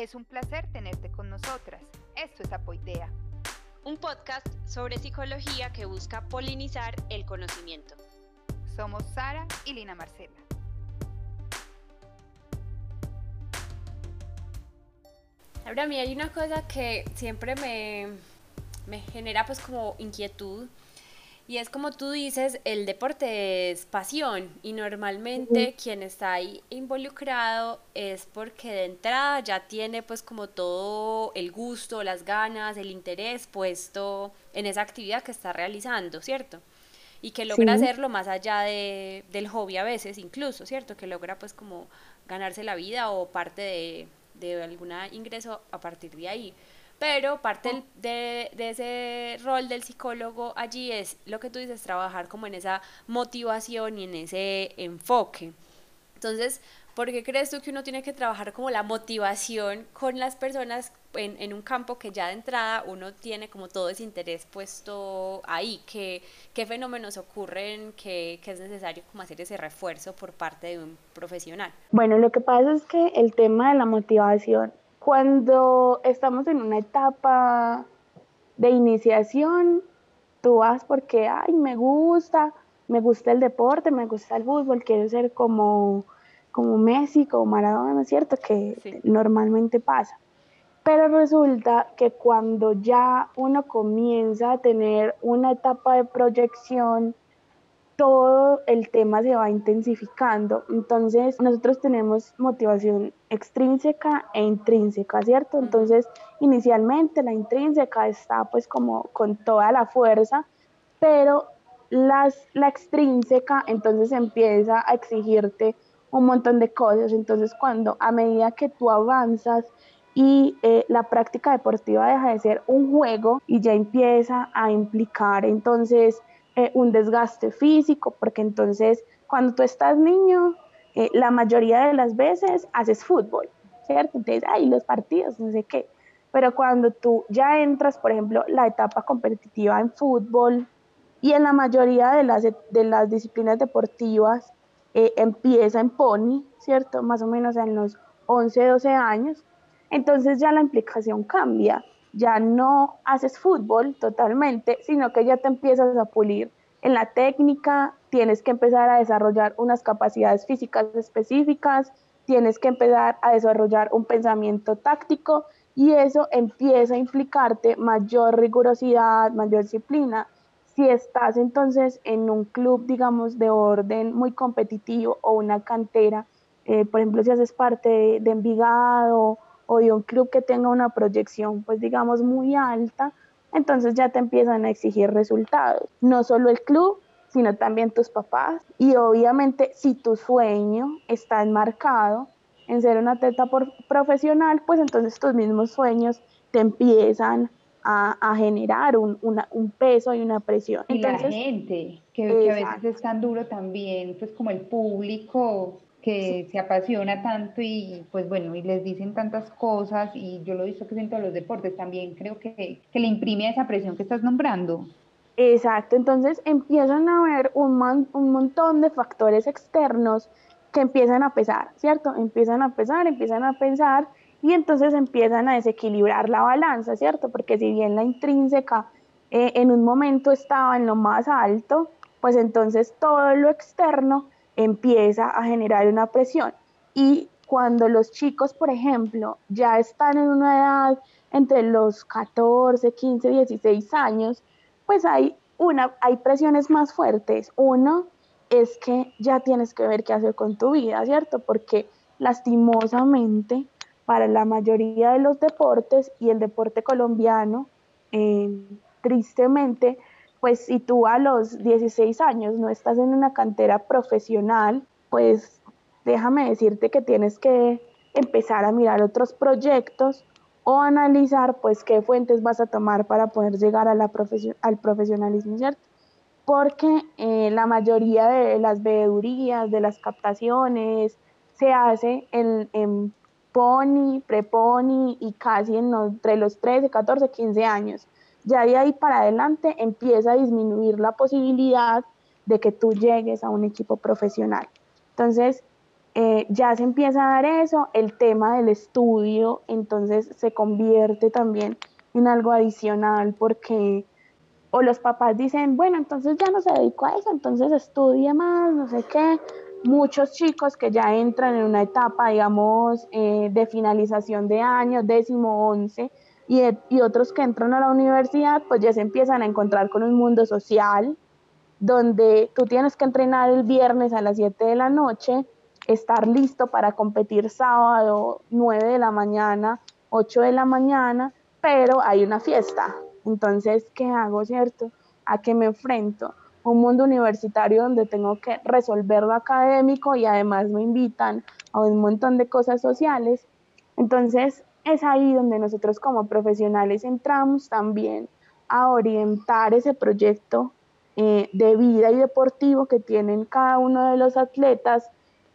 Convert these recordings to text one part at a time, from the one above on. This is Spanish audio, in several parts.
Es un placer tenerte con nosotras. Esto es Apoidea. Un podcast sobre psicología que busca polinizar el conocimiento. Somos Sara y Lina Marcela. Ahora, a mí hay una cosa que siempre me, me genera pues como inquietud y es como tú dices, el deporte es pasión y normalmente quien está ahí involucrado es porque de entrada ya tiene pues como todo el gusto, las ganas, el interés puesto en esa actividad que está realizando, ¿cierto? Y que logra hacerlo más allá de, del hobby a veces incluso, ¿cierto? Que logra pues como ganarse la vida o parte de, de algún ingreso a partir de ahí pero parte oh. de, ese rol del psicólogo allí es lo que tú dices, trabajar como en esa motivación y en ese enfoque. Entonces, ¿por qué crees tú que uno tiene que trabajar como la motivación con las personas en, un campo que ya de entrada uno tiene como todo ese interés puesto ahí? ¿Qué, qué fenómenos ocurren que, que es necesario como hacer ese refuerzo por parte de un profesional? Bueno, lo que pasa es que el tema de la motivación cuando estamos en una etapa de iniciación, tú vas porque, ay, me gusta, me gusta el deporte, me gusta el fútbol, quiero ser como, como Messi, como Maradona, es cierto? Que normalmente pasa. Pero resulta que cuando ya uno comienza a tener una etapa de proyección, todo el tema se va intensificando. Entonces, nosotros tenemos motivación extrínseca e intrínseca, ¿cierto? Entonces, inicialmente la intrínseca está pues como con toda la fuerza, pero las, la extrínseca entonces empieza a exigirte un montón de cosas. Entonces, cuando a medida que tú avanzas y eh, la práctica deportiva deja de ser un juego y ya empieza a implicar entonces eh, un desgaste físico, porque entonces cuando tú estás niño, eh, la mayoría de las veces haces fútbol, ¿cierto? Entonces, hay los partidos, no sé qué. Pero cuando tú ya entras, por ejemplo, la etapa competitiva en fútbol y en la mayoría de las, de las disciplinas deportivas eh, empieza en pony, ¿cierto? Más o menos en los 11, 12 años. Entonces ya la implicación cambia ya no haces fútbol totalmente, sino que ya te empiezas a pulir en la técnica, tienes que empezar a desarrollar unas capacidades físicas específicas, tienes que empezar a desarrollar un pensamiento táctico y eso empieza a implicarte mayor rigurosidad, mayor disciplina. Si estás entonces en un club, digamos, de orden muy competitivo o una cantera, eh, por ejemplo, si haces parte de, de Envigado o de un club que tenga una proyección, pues digamos, muy alta, entonces ya te empiezan a exigir resultados. No solo el club, sino también tus papás. Y obviamente si tu sueño está enmarcado en ser un atleta profesional, pues entonces tus mismos sueños te empiezan a, generar un, un, peso y una presión. Y la gente, que, que, a veces es tan duro también, pues como el público que se apasiona tanto y pues bueno, y les dicen tantas cosas y yo lo he visto que es en todos los deportes también, creo que, que le imprime esa presión que estás nombrando. Exacto, entonces empiezan a haber un, un montón de factores externos que empiezan a pesar, ¿cierto? Empiezan a pesar, empiezan a pensar y entonces empiezan a desequilibrar la balanza, ¿cierto? Porque si bien la intrínseca eh, en un momento estaba en lo más alto, pues entonces todo lo externo empieza a generar una presión. Y cuando los chicos, por ejemplo, ya están en una edad entre los 14, 15, 16 años, pues hay, una, hay presiones más fuertes. Uno es que ya tienes que ver qué hacer con tu vida, ¿cierto? Porque lastimosamente para la mayoría de los deportes y el deporte colombiano, eh, tristemente, pues si tú a los 16 años no estás en una cantera profesional, pues déjame decirte que tienes que empezar a mirar otros proyectos o analizar pues qué fuentes vas a tomar para poder llegar al profesionalismo, ¿cierto? Porque eh, la mayoría de las veedurías, de las captaciones, se hace en, en pony, prepony y casi entre los 13, 14, 15 años ya de ahí para adelante empieza a disminuir la posibilidad de que tú llegues a un equipo profesional. Entonces, eh, ya se empieza a dar eso, el tema del estudio, entonces se convierte también en algo adicional porque o los papás dicen, bueno, entonces ya no se dedicó a eso, entonces estudie más, no sé qué. Muchos chicos que ya entran en una etapa, digamos, eh, de finalización de año, décimo, once, y, y otros que entran a la universidad, pues ya se empiezan a encontrar con un mundo social, donde tú tienes que entrenar el viernes a las 7 de la noche, estar listo para competir sábado 9 de la mañana, 8 de la mañana, pero hay una fiesta. Entonces, ¿qué hago, cierto? ¿A qué me enfrento? Un mundo universitario donde tengo que resolver lo académico y además me invitan a un montón de cosas sociales. Entonces, es ahí donde nosotros como profesionales entramos también a orientar ese proyecto eh, de vida y deportivo que tienen cada uno de los atletas,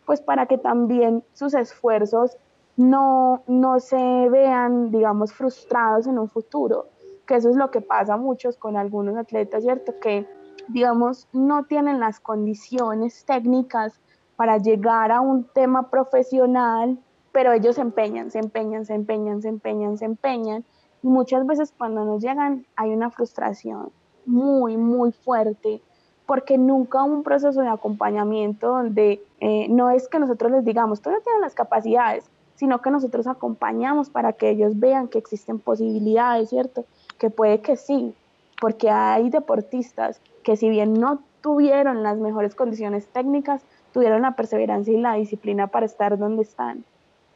pues para que también sus esfuerzos no, no se vean, digamos, frustrados en un futuro, que eso es lo que pasa muchos con algunos atletas, ¿cierto? Que, digamos, no tienen las condiciones técnicas para llegar a un tema profesional, pero ellos se empeñan, se empeñan, se empeñan, se empeñan, se empeñan, y muchas veces cuando nos llegan hay una frustración muy, muy fuerte, porque nunca un proceso de acompañamiento donde eh, no es que nosotros les digamos, tú no tienes las capacidades, sino que nosotros acompañamos para que ellos vean que existen posibilidades, ¿cierto? Que puede que sí, porque hay deportistas que si bien no tuvieron las mejores condiciones técnicas, tuvieron la perseverancia y la disciplina para estar donde están.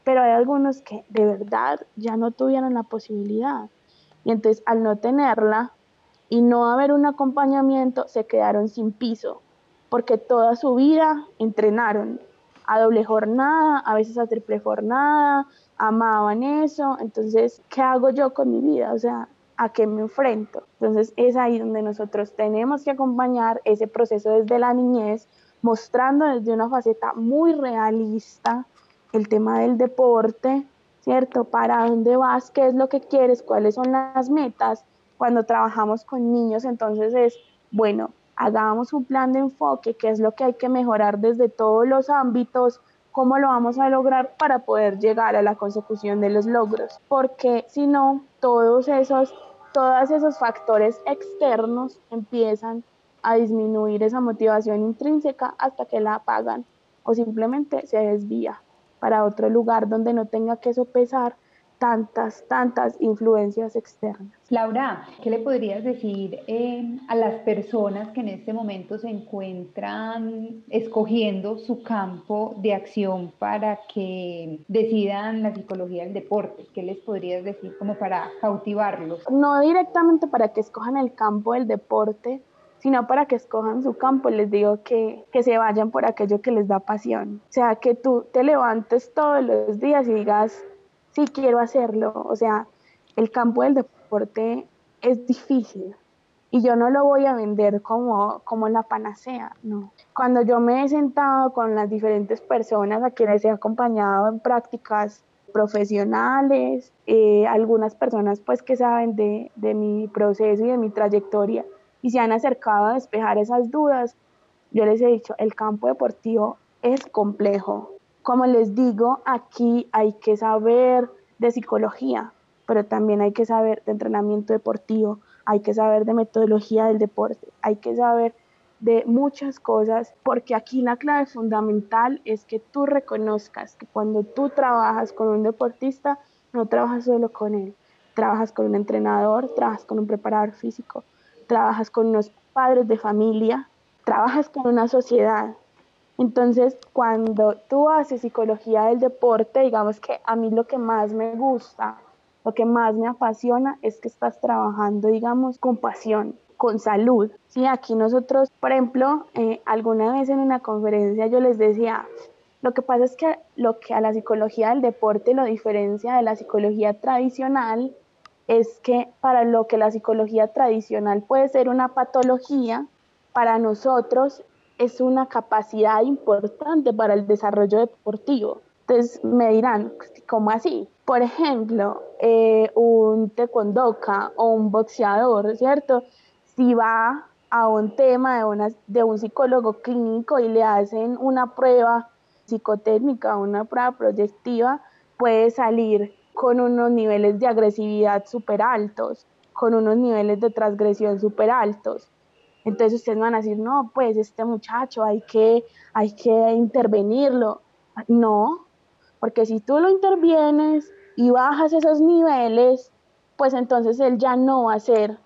Pero hay algunos que de verdad ya no tuvieron la posibilidad. Y entonces al no tenerla, y no haber un acompañamiento, se quedaron sin piso, porque toda su vida entrenaron a doble jornada, a veces a triple jornada, amaban eso, entonces, ¿qué hago yo con mi vida? O sea, ¿a qué me enfrento? Entonces es ahí donde nosotros tenemos que acompañar ese proceso desde la niñez, mostrando desde una faceta muy realista el tema del deporte, ¿cierto? ¿Para dónde vas? ¿Qué es lo que quieres? ¿Cuáles son las metas? cuando trabajamos con niños, entonces es, bueno, hagamos un plan de enfoque, qué es lo que hay que mejorar desde todos los ámbitos, cómo lo vamos a lograr para poder llegar a la consecución de los logros, porque si no, todos esos, todos esos factores externos empiezan a disminuir esa motivación intrínseca hasta que la apagan o simplemente se desvía para otro lugar donde no tenga que sopesar tantas, tantas influencias externas. Laura, ¿qué le podrías decir eh, a las personas que en este momento se encuentran escogiendo su campo de acción para que decidan la psicología del deporte? ¿Qué les podrías decir como para cautivarlos? No directamente para que escojan el campo del deporte, sino para que escojan su campo, les digo que, que se vayan por aquello que les da pasión. O sea, que tú te levantes todos los días y digas, sí quiero hacerlo. O sea, el campo del deporte es difícil y yo no lo voy a vender como, como la panacea, no. Cuando yo me he sentado con las diferentes personas a quienes he acompañado en prácticas profesionales, eh, algunas personas pues que saben de, de mi proceso y de mi trayectoria y se han acercado a despejar esas dudas, yo les he dicho, el campo deportivo es complejo, como les digo, aquí hay que saber de psicología, pero también hay que saber de entrenamiento deportivo, hay que saber de metodología del deporte, hay que saber de muchas cosas, porque aquí la clave fundamental es que tú reconozcas que cuando tú trabajas con un deportista, no trabajas solo con él, trabajas con un entrenador, trabajas con un preparador físico, trabajas con unos padres de familia, trabajas con una sociedad, entonces, cuando tú haces psicología del deporte, digamos que a mí lo que más me gusta, lo que más me apasiona es que estás trabajando, digamos, con pasión, con salud. Sí, aquí nosotros, por ejemplo, eh, alguna vez en una conferencia yo les decía, lo que pasa es que lo que a la psicología del deporte lo diferencia de la psicología tradicional es que para lo que la psicología tradicional puede ser una patología, para nosotros es una capacidad importante para el desarrollo deportivo. Entonces me dirán, ¿cómo así? Por ejemplo, eh, un taekwondoka o un boxeador, ¿cierto? Si va a un tema de, de un psicólogo clínico y le hacen una prueba psicotécnica, una prueba proyectiva, puede salir con unos niveles de agresividad súper altos, con unos niveles de transgresión súper altos. Entonces ustedes van a decir, no, pues este muchacho hay que, hay que intervenirlo. No, porque si tú lo intervienes y bajas esos niveles, pues entonces él ya no va a ser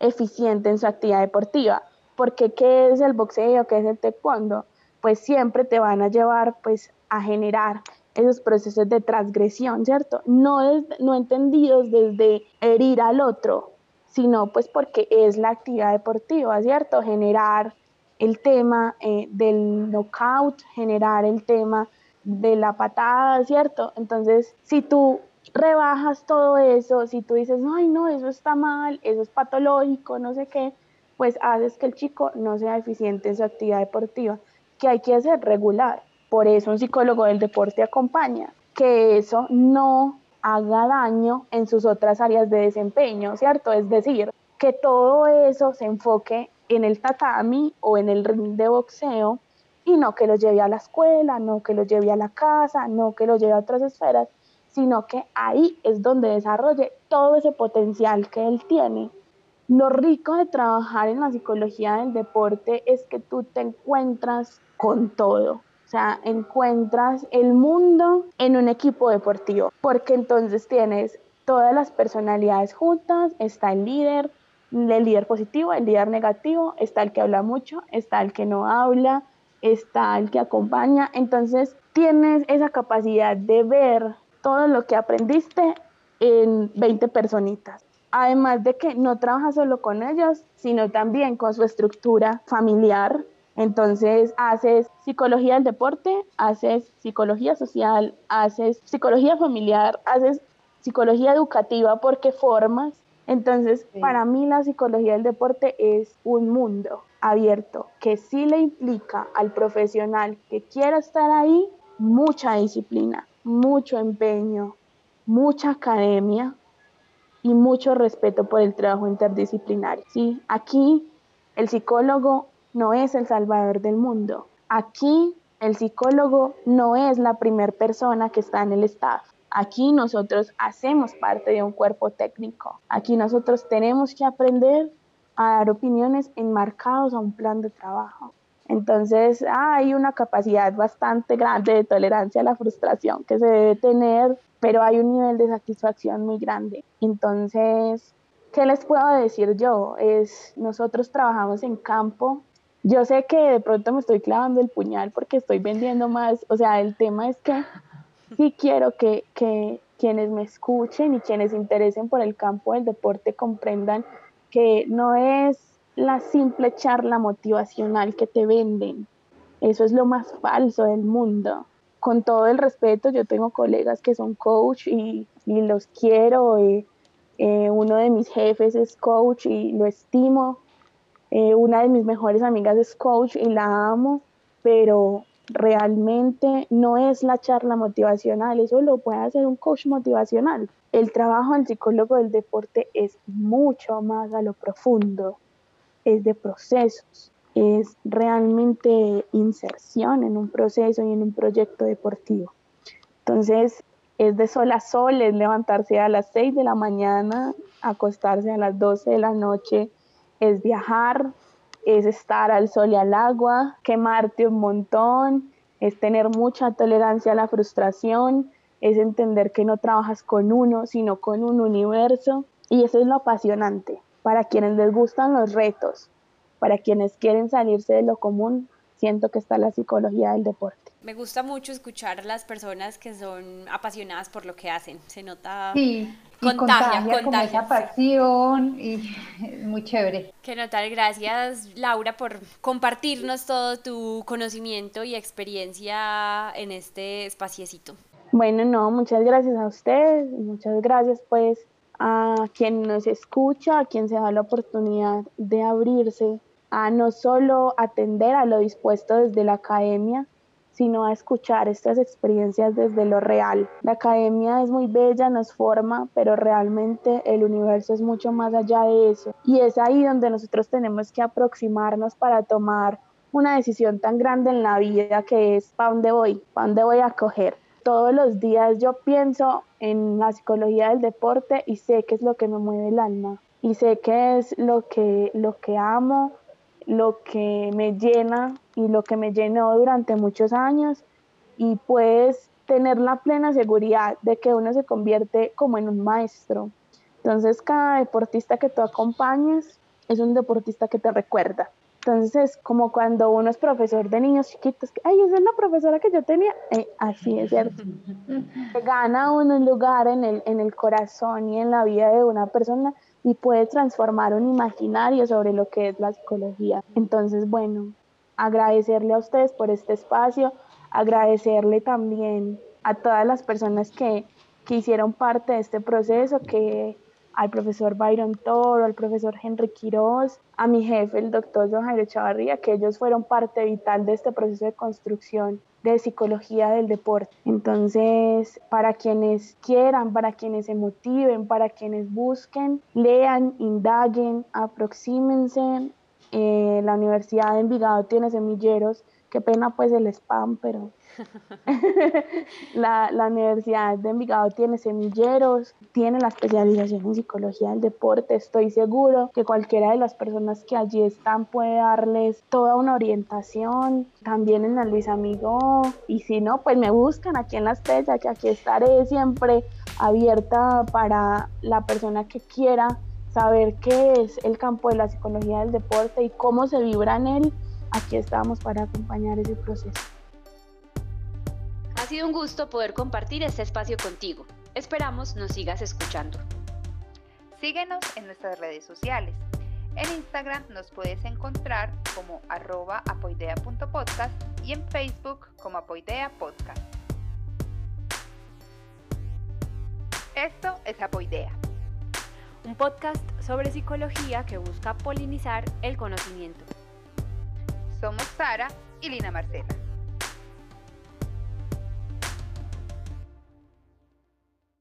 eficiente en su actividad deportiva. Porque ¿qué es el boxeo? ¿Qué es el taekwondo? Pues siempre te van a llevar pues a generar esos procesos de transgresión, ¿cierto? No, no entendidos desde herir al otro, sino pues porque es la actividad deportiva, ¿cierto? Generar el tema eh, del knockout, generar el tema de la patada, ¿cierto? Entonces, si tú rebajas todo eso, si tú dices, ay, no, eso está mal, eso es patológico, no sé qué, pues haces que el chico no sea eficiente en su actividad deportiva, que hay que hacer regular. Por eso un psicólogo del deporte acompaña, que eso no haga daño en sus otras áreas de desempeño, ¿cierto? Es decir, que todo eso se enfoque en el tatami o en el ring de boxeo y no que lo lleve a la escuela, no que lo lleve a la casa, no que lo lleve a otras esferas, sino que ahí es donde desarrolle todo ese potencial que él tiene. Lo rico de trabajar en la psicología del deporte es que tú te encuentras con todo. Sea, encuentras el mundo en un equipo deportivo, porque entonces tienes todas las personalidades juntas, está el líder, el líder positivo, el líder negativo, está el que habla mucho, está el que no habla, está el que acompaña. Entonces tienes esa capacidad de ver todo lo que aprendiste en 20 personitas. Además de que no trabajas solo con ellos, sino también con su estructura familiar. Entonces haces psicología del deporte, haces psicología social, haces psicología familiar, haces psicología educativa porque formas. Entonces, para mí la psicología del deporte es un mundo abierto que sí le implica al profesional que quiera estar ahí mucha disciplina, mucho empeño, mucha academia y mucho respeto por el trabajo interdisciplinario. ¿sí? Aquí el psicólogo no es el salvador del mundo. Aquí el psicólogo no es la primera persona que está en el staff. Aquí nosotros hacemos parte de un cuerpo técnico. Aquí nosotros tenemos que aprender a dar opiniones enmarcados a un plan de trabajo. Entonces hay una capacidad bastante grande de tolerancia a la frustración que se debe tener, pero hay un nivel de satisfacción muy grande. Entonces, ¿qué les puedo decir yo? Es, nosotros trabajamos en campo. Yo sé que de pronto me estoy clavando el puñal porque estoy vendiendo más. O sea, el tema es que sí quiero que, que quienes me escuchen y quienes se interesen por el campo del deporte comprendan que no es la simple charla motivacional que te venden. Eso es lo más falso del mundo. Con todo el respeto, yo tengo colegas que son coach y, los quiero. Eh, eh, uno de mis jefes es coach y lo estimo. Eh, una de mis mejores amigas es coach y la amo, pero realmente no es la charla motivacional, eso lo puede hacer un coach motivacional. El trabajo del psicólogo del deporte es mucho más a lo profundo es de procesos, es realmente inserción en un proceso y en un proyecto deportivo. Entonces, es de sol a sol, es levantarse a las 6 de la mañana, acostarse a las 12 de la noche, es viajar, es estar al sol y al agua, quemarte un montón, es tener mucha tolerancia a la frustración, es entender que no trabajas con uno, sino con un universo, y eso es lo apasionante para quienes les gustan los retos, para quienes quieren salirse de lo común, siento que está la psicología del deporte. Me gusta mucho escuchar a las personas que son apasionadas por lo que hacen. Se nota sí, contagia, contagia, esa pasión y muy chévere. Que notar, gracias Laura por compartirnos todo tu conocimiento y experiencia en este espaciecito. Bueno, no, muchas gracias a ustedes, muchas gracias pues a quien nos escucha, a quien se da la oportunidad de abrirse a no solo atender a lo dispuesto desde la academia, sino a escuchar estas experiencias desde lo real. La academia es muy bella, nos forma, pero realmente el universo es mucho más allá de eso. Y es ahí donde nosotros tenemos que aproximarnos para tomar una decisión tan grande en la vida que es ¿para dónde voy? ¿Para dónde voy a coger? Todos los días yo pienso en la psicología del deporte y sé qué es lo que me mueve el alma y sé qué es lo que, lo que amo, lo que me llena y lo que me llenó durante muchos años y puedes tener la plena seguridad de que uno se convierte como en un maestro. Entonces cada deportista que tú acompañas es un deportista que te recuerda. Entonces es como cuando uno es profesor de niños chiquitos, que, ay, esa es la profesora que yo tenía. Eh, así es cierto. Gana uno un lugar en el, en el corazón y en la vida de una persona y puede transformar un imaginario sobre lo que es la psicología. Entonces, bueno, agradecerle a ustedes por este espacio, agradecerle también a todas las personas que, que hicieron parte de este proceso, que al profesor Byron Toro, al profesor Henry Quiroz, a mi jefe, el doctor John Jairo Chavarría, que ellos fueron parte vital de este proceso de construcción de psicología del deporte. Entonces, para quienes quieran, para quienes se motiven, para quienes busquen, lean, indaguen, aproxímense. Eh, la Universidad de Envigado tiene semilleros, qué pena pues el spam, pero la, la, Universidad de Envigado tiene semilleros, tiene la especialización en psicología del deporte. Estoy seguro que cualquiera de las personas que allí están puede darles toda una orientación. También en la Luis Amigo. Y si no, pues me buscan aquí en la estrella, que aquí estaré siempre abierta para la persona que quiera saber qué es el campo de la psicología del deporte y cómo se vibra en él. Aquí estamos para acompañar ese proceso. Ha sido un gusto poder compartir este espacio contigo. Esperamos nos sigas escuchando. Síguenos en nuestras redes sociales. En Instagram nos puedes encontrar como arroba apoidea.podcast y en Facebook como apoidea podcast. Esto es Apoidea. Un podcast sobre psicología que busca polinizar el conocimiento. Somos Sara y Lina Marcela.